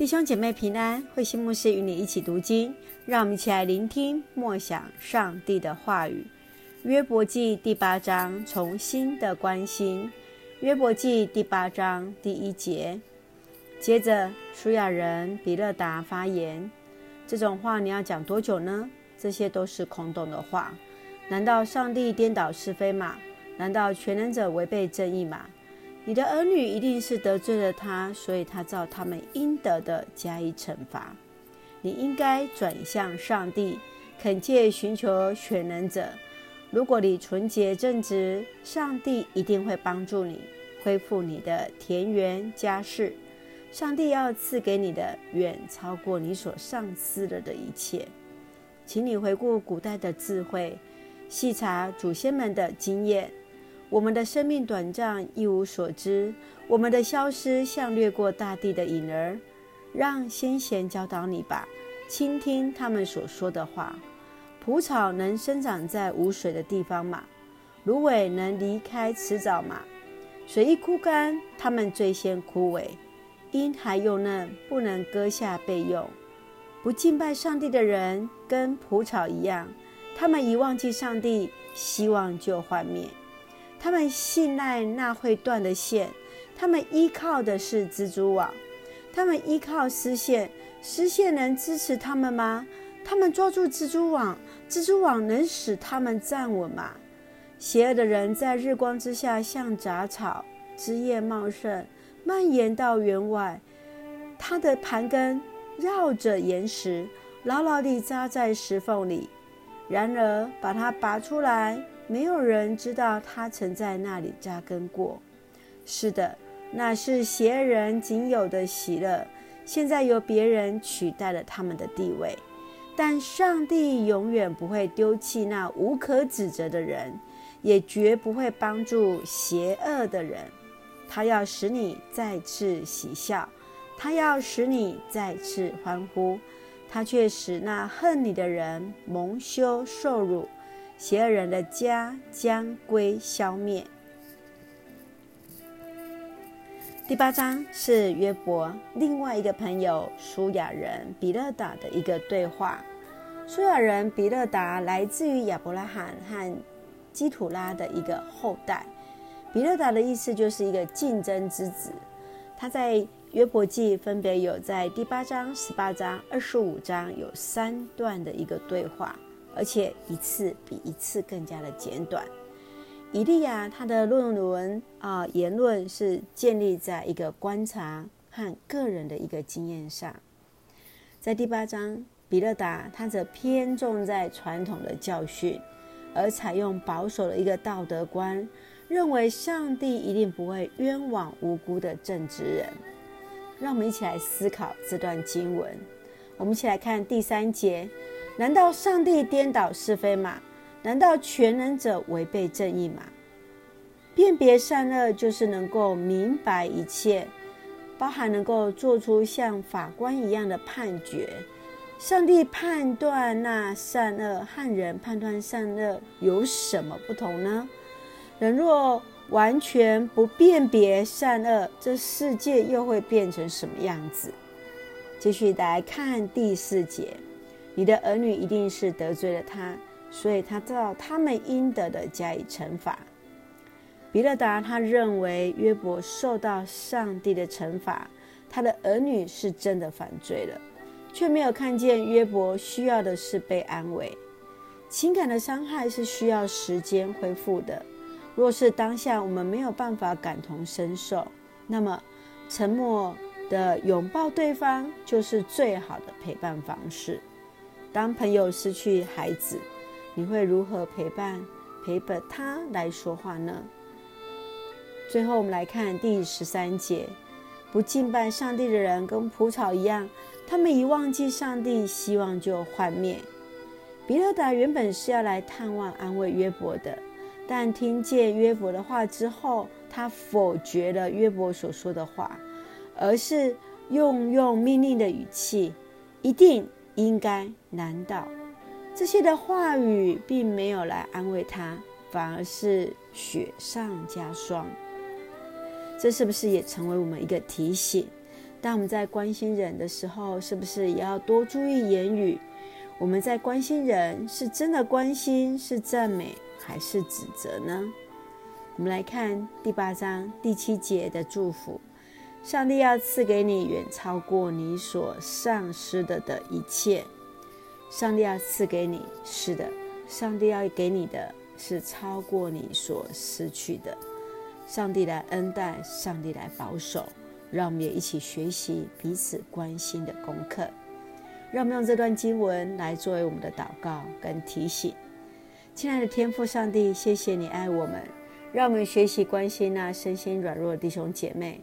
弟兄姐妹平安，慧心牧师与你一起读经，让我们一起来聆听默想上帝的话语。约伯记第八章，从新的关心。约伯记第八章第一节，接着舒亚人比勒达发言：这种话你要讲多久呢？这些都是空洞的话。难道上帝颠倒是非吗？难道全能者违背正义吗？你的儿女一定是得罪了他，所以他照他们应得的加以惩罚。你应该转向上帝，恳切寻求全能者。如果你纯洁正直，上帝一定会帮助你恢复你的田园家室。上帝要赐给你的远超过你所丧失了的一切。请你回顾古代的智慧，细查祖先们的经验。我们的生命短暂，一无所知；我们的消失像掠过大地的影儿。让先贤教导你吧，倾听他们所说的话。蒲草能生长在无水的地方吗？芦苇能离开池沼吗？水一枯干，它们最先枯萎。因还幼嫩，不能割下备用。不敬拜上帝的人，跟蒲草一样，他们一忘记上帝，希望就幻灭。他们信赖那会断的线，他们依靠的是蜘蛛网，他们依靠丝线，丝线能支持他们吗？他们抓住蜘蛛网，蜘蛛网能使他们站稳吗？邪恶的人在日光之下像杂草，枝叶茂盛，蔓延到园外，他的盘根绕着岩石，牢牢地扎在石缝里。然而，把它拔出来。没有人知道他曾在那里扎根过。是的，那是邪人仅有的喜乐，现在由别人取代了他们的地位。但上帝永远不会丢弃那无可指责的人，也绝不会帮助邪恶的人。他要使你再次喜笑，他要使你再次欢呼，他却使那恨你的人蒙羞受辱。邪恶人的家将归消灭。第八章是约伯另外一个朋友书亚人比勒达的一个对话。书亚人比勒达来自于亚伯拉罕和基土拉的一个后代。比勒达的意思就是一个竞争之子。他在约伯记分别有在第八章、十八章、二十五章有三段的一个对话。而且一次比一次更加的简短。以利亚他的论文啊言论是建立在一个观察和个人的一个经验上。在第八章，比勒达他则偏重在传统的教训，而采用保守的一个道德观，认为上帝一定不会冤枉无辜的正直人。让我们一起来思考这段经文。我们一起来看第三节。难道上帝颠倒是非吗？难道全能者违背正义吗？辨别善恶就是能够明白一切，包含能够做出像法官一样的判决。上帝判断那善恶和人判断善恶有什么不同呢？人若完全不辨别善恶，这世界又会变成什么样子？继续来看第四节。你的儿女一定是得罪了他，所以他知道他们应得的加以惩罚。比勒达他认为约伯受到上帝的惩罚，他的儿女是真的犯罪了，却没有看见约伯需要的是被安慰。情感的伤害是需要时间恢复的。若是当下我们没有办法感同身受，那么沉默的拥抱对方就是最好的陪伴方式。当朋友失去孩子，你会如何陪伴、陪伴他来说话呢？最后，我们来看第十三节：不敬拜上帝的人，跟蒲草一样，他们一忘记上帝，希望就幻灭。比勒达原本是要来探望、安慰约伯的，但听见约伯的话之后，他否决了约伯所说的话，而是用用命令的语气，一定。应该？难道这些的话语并没有来安慰他，反而是雪上加霜？这是不是也成为我们一个提醒？当我们在关心人的时候，是不是也要多注意言语？我们在关心人，是真的关心，是赞美，还是指责呢？我们来看第八章第七节的祝福：上帝要赐给你远超过你所丧失的的一切。上帝要赐给你，是的，上帝要给你的是超过你所失去的。上帝来恩待，上帝来保守，让我们也一起学习彼此关心的功课。让我们用这段经文来作为我们的祷告跟提醒。亲爱的天父上帝，谢谢你爱我们，让我们学习关心那身心软弱的弟兄姐妹，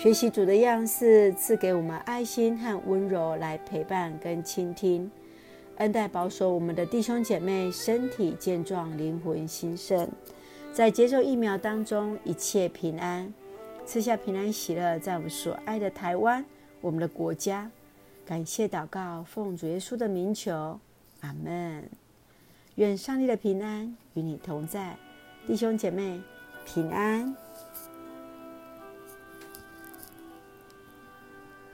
学习主的样式，赐给我们爱心和温柔来陪伴跟倾听。恩待保守我们的弟兄姐妹身体健壮，灵魂兴盛。在接受疫苗当中，一切平安，赐下平安喜乐，在我们所爱的台湾，我们的国家。感谢祷告，奉主耶稣的名求，阿门。愿上帝的平安与你同在，弟兄姐妹平安。